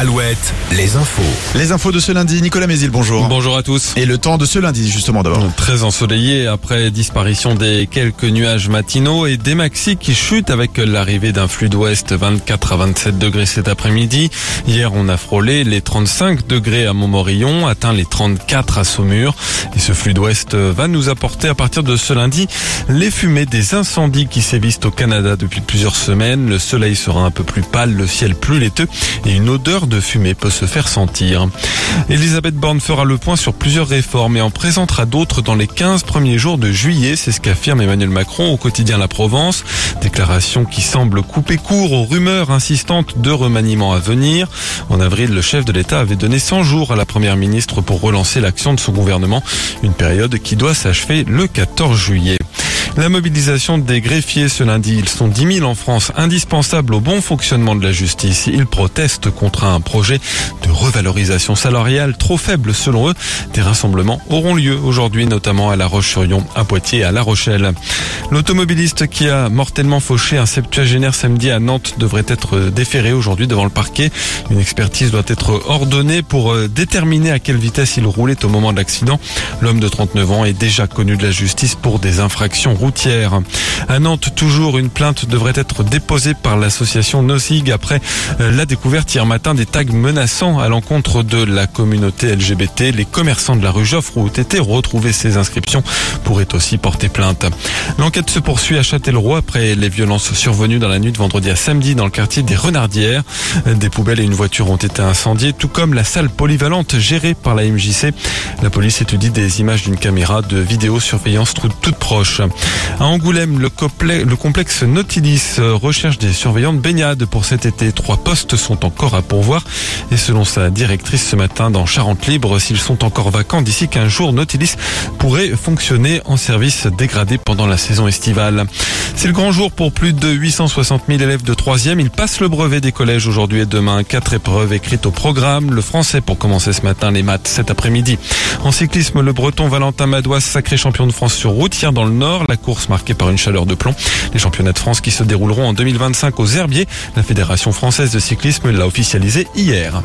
Alouette, les infos. Les infos de ce lundi, Nicolas Mézil, bonjour. Bonjour à tous. Et le temps de ce lundi, justement, d'abord. Très ensoleillé après disparition des quelques nuages matinaux et des maxis qui chutent avec l'arrivée d'un flux d'ouest 24 à 27 degrés cet après-midi. Hier, on a frôlé les 35 degrés à Montmorillon, atteint les 34 à Saumur. Et ce flux d'ouest va nous apporter à partir de ce lundi les fumées des incendies qui sévissent au Canada depuis plusieurs semaines. Le soleil sera un peu plus pâle, le ciel plus laiteux et une odeur de fumée peut se faire sentir. Elisabeth Borne fera le point sur plusieurs réformes et en présentera d'autres dans les 15 premiers jours de juillet, c'est ce qu'affirme Emmanuel Macron au quotidien La Provence. Déclaration qui semble couper court aux rumeurs insistantes de remaniement à venir. En avril, le chef de l'État avait donné 100 jours à la première ministre pour relancer l'action de son gouvernement, une période qui doit s'achever le 14 juillet. La mobilisation des greffiers ce lundi, ils sont 10 000 en France, indispensables au bon fonctionnement de la justice. Ils protestent contre un projet de revalorisation salariale trop faible selon eux. Des rassemblements auront lieu aujourd'hui, notamment à La Roche-sur-Yon, à Poitiers et à La Rochelle. L'automobiliste qui a mortellement fauché un septuagénaire samedi à Nantes devrait être déféré aujourd'hui devant le parquet. Une expertise doit être ordonnée pour euh, déterminer à quelle vitesse il roulait au moment de l'accident. L'homme de 39 ans est déjà connu de la justice pour des infractions routières. À Nantes, toujours une plainte devrait être déposée par l'association Nosig après euh, la découverte hier matin des tags menaçants à l'encontre de la communauté LGBT. Les commerçants de la rue Joffre ont été retrouvés ces inscriptions pourraient aussi porter plainte. L'enquête se poursuit à Châtellerault après les violences survenues dans la nuit de vendredi à samedi dans le quartier des Renardières. Des poubelles et une voiture ont été incendiées, tout comme la salle polyvalente gérée par la MJC. La police étudie des images d'une caméra de vidéosurveillance toute proche. À Angoulême, le, le complexe Nautilis recherche des surveillants de baignade pour cet été. Trois postes sont encore à pourvoir et selon sa directrice ce matin dans Charente Libre, s'ils sont encore vacants d'ici qu'un jour, Nautilis pourrait fonctionner en service dégradé pendant la saison estivale. C'est le grand jour pour plus de 860 000 élèves de 3e. Ils passent le brevet des collèges aujourd'hui et demain. Quatre épreuves écrites au programme. Le français pour commencer ce matin, les maths cet après-midi. En cyclisme, le breton Valentin Madouas, sacré champion de France sur route, dans le Nord. Course marquée par une chaleur de plomb. Les championnats de France qui se dérouleront en 2025 aux Herbiers. La Fédération française de cyclisme l'a officialisé hier.